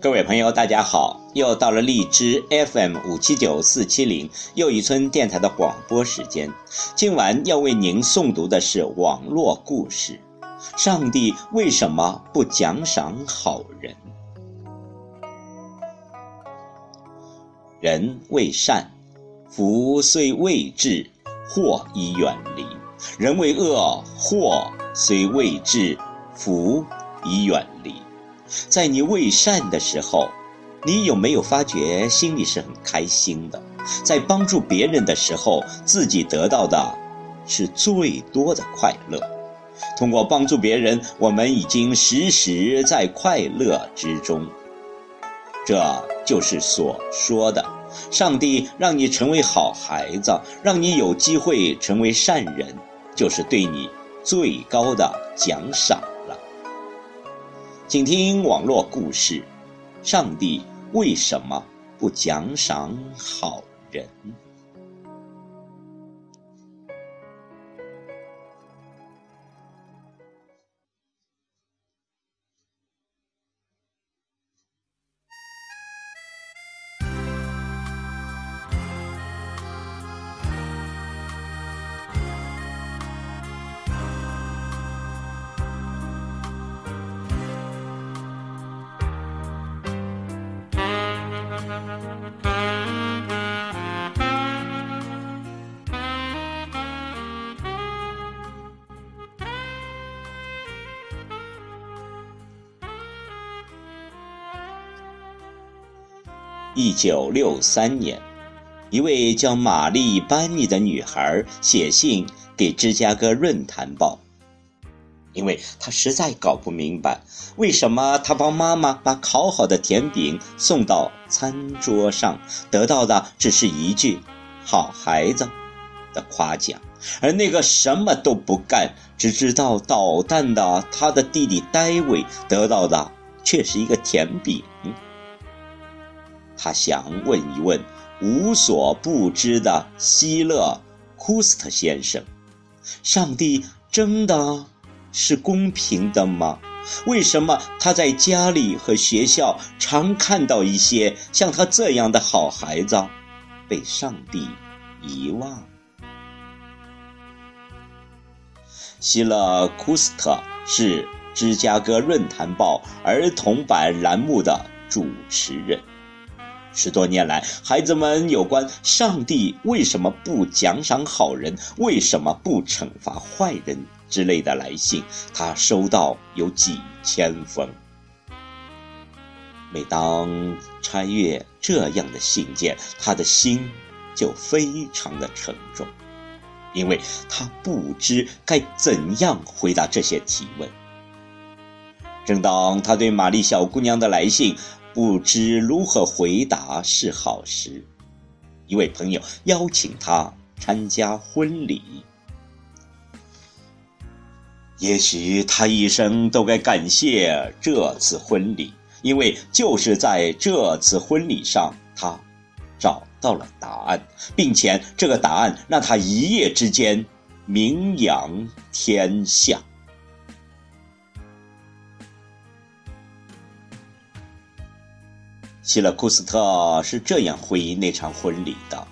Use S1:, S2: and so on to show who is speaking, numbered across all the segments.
S1: 各位朋友，大家好！又到了荔枝 FM 五七九四七零又一村电台的广播时间。今晚要为您诵读的是网络故事：上帝为什么不奖赏好人？人为善，福虽未至，祸已远离；人为恶，祸虽未至，福已远离。在你为善的时候，你有没有发觉心里是很开心的？在帮助别人的时候，自己得到的是最多的快乐。通过帮助别人，我们已经时时在快乐之中。这就是所说的，上帝让你成为好孩子，让你有机会成为善人，就是对你最高的奖赏。请听网络故事：上帝为什么不奖赏好人？一九六三年，一位叫玛丽·班尼的女孩写信给《芝加哥论坛报》，因为她实在搞不明白，为什么她帮妈妈把烤好的甜饼送到餐桌上，得到的只是一句“好孩子”的夸奖，而那个什么都不干、只知道捣蛋的她的弟弟戴维得到的却是一个甜饼。他想问一问无所不知的希勒·库斯特先生：“上帝真的是公平的吗？为什么他在家里和学校常看到一些像他这样的好孩子被上帝遗忘？”希勒·库斯特是《芝加哥论坛报》儿童版栏目的主持人。十多年来，孩子们有关上帝为什么不奖赏好人、为什么不惩罚坏人之类的来信，他收到有几千封。每当穿越这样的信件，他的心就非常的沉重，因为他不知该怎样回答这些提问。正当他对玛丽小姑娘的来信，不知如何回答是好时，一位朋友邀请他参加婚礼。也许他一生都该感谢这次婚礼，因为就是在这次婚礼上，他找到了答案，并且这个答案让他一夜之间名扬天下。希勒库斯特是这样回忆那场婚礼的：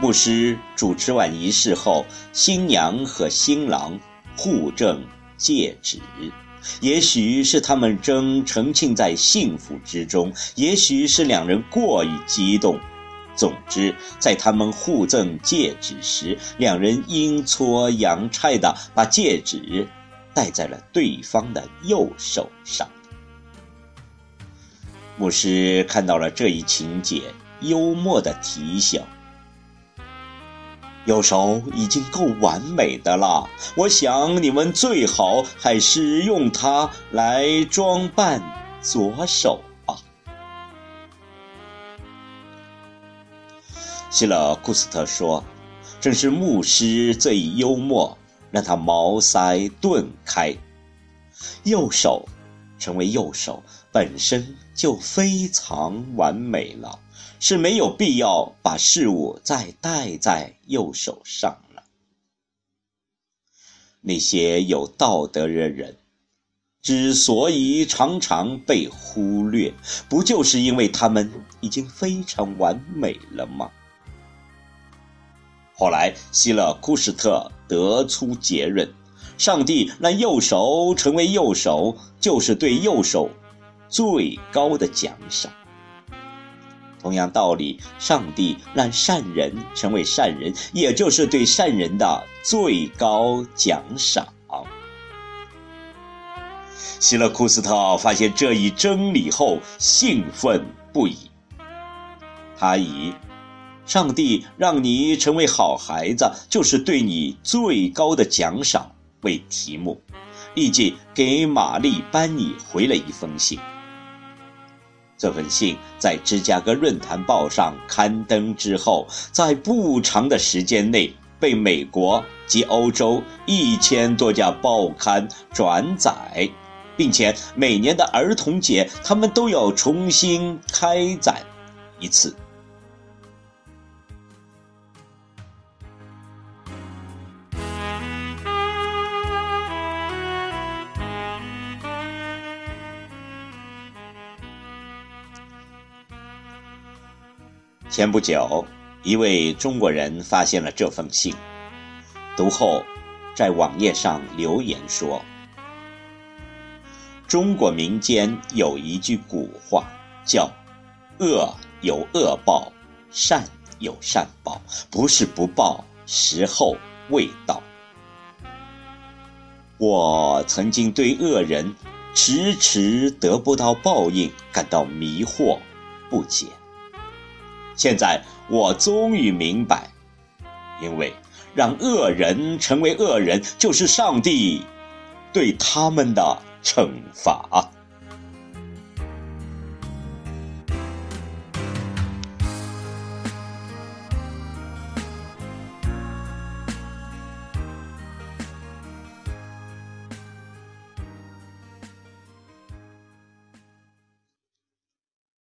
S1: 牧师主持完仪式后，新娘和新郎互赠戒指。也许是他们正沉浸在幸福之中，也许是两人过于激动。总之，在他们互赠戒指时，两人阴错阳差地把戒指戴在了对方的右手上。牧师看到了这一情节，幽默的提醒：“右手已经够完美的了，我想你们最好还是用它来装扮左手吧。”希勒库斯特说：“正是牧师这一幽默，让他茅塞顿开。右手成为右手本身。”就非常完美了，是没有必要把事物再戴在右手上了。那些有道德的人，之所以常常被忽略，不就是因为他们已经非常完美了吗？后来，希勒库什特得出结论：上帝让右手成为右手，就是对右手最高的奖赏。同样道理，上帝让善人成为善人，也就是对善人的最高奖赏。希勒库斯特发现这一真理后，兴奋不已。他以“上帝让你成为好孩子，就是对你最高的奖赏”为题目，立即给玛丽·班尼回了一封信。这封信在芝加哥论坛报上刊登之后，在不长的时间内被美国及欧洲一千多家报刊转载。并且每年的儿童节，他们都要重新开展一次。前不久，一位中国人发现了这封信，读后，在网页上留言说。中国民间有一句古话，叫“恶有恶报，善有善报”，不是不报，时候未到。我曾经对恶人迟迟得不到报应感到迷惑不解，现在我终于明白，因为让恶人成为恶人，就是上帝对他们的。惩罚。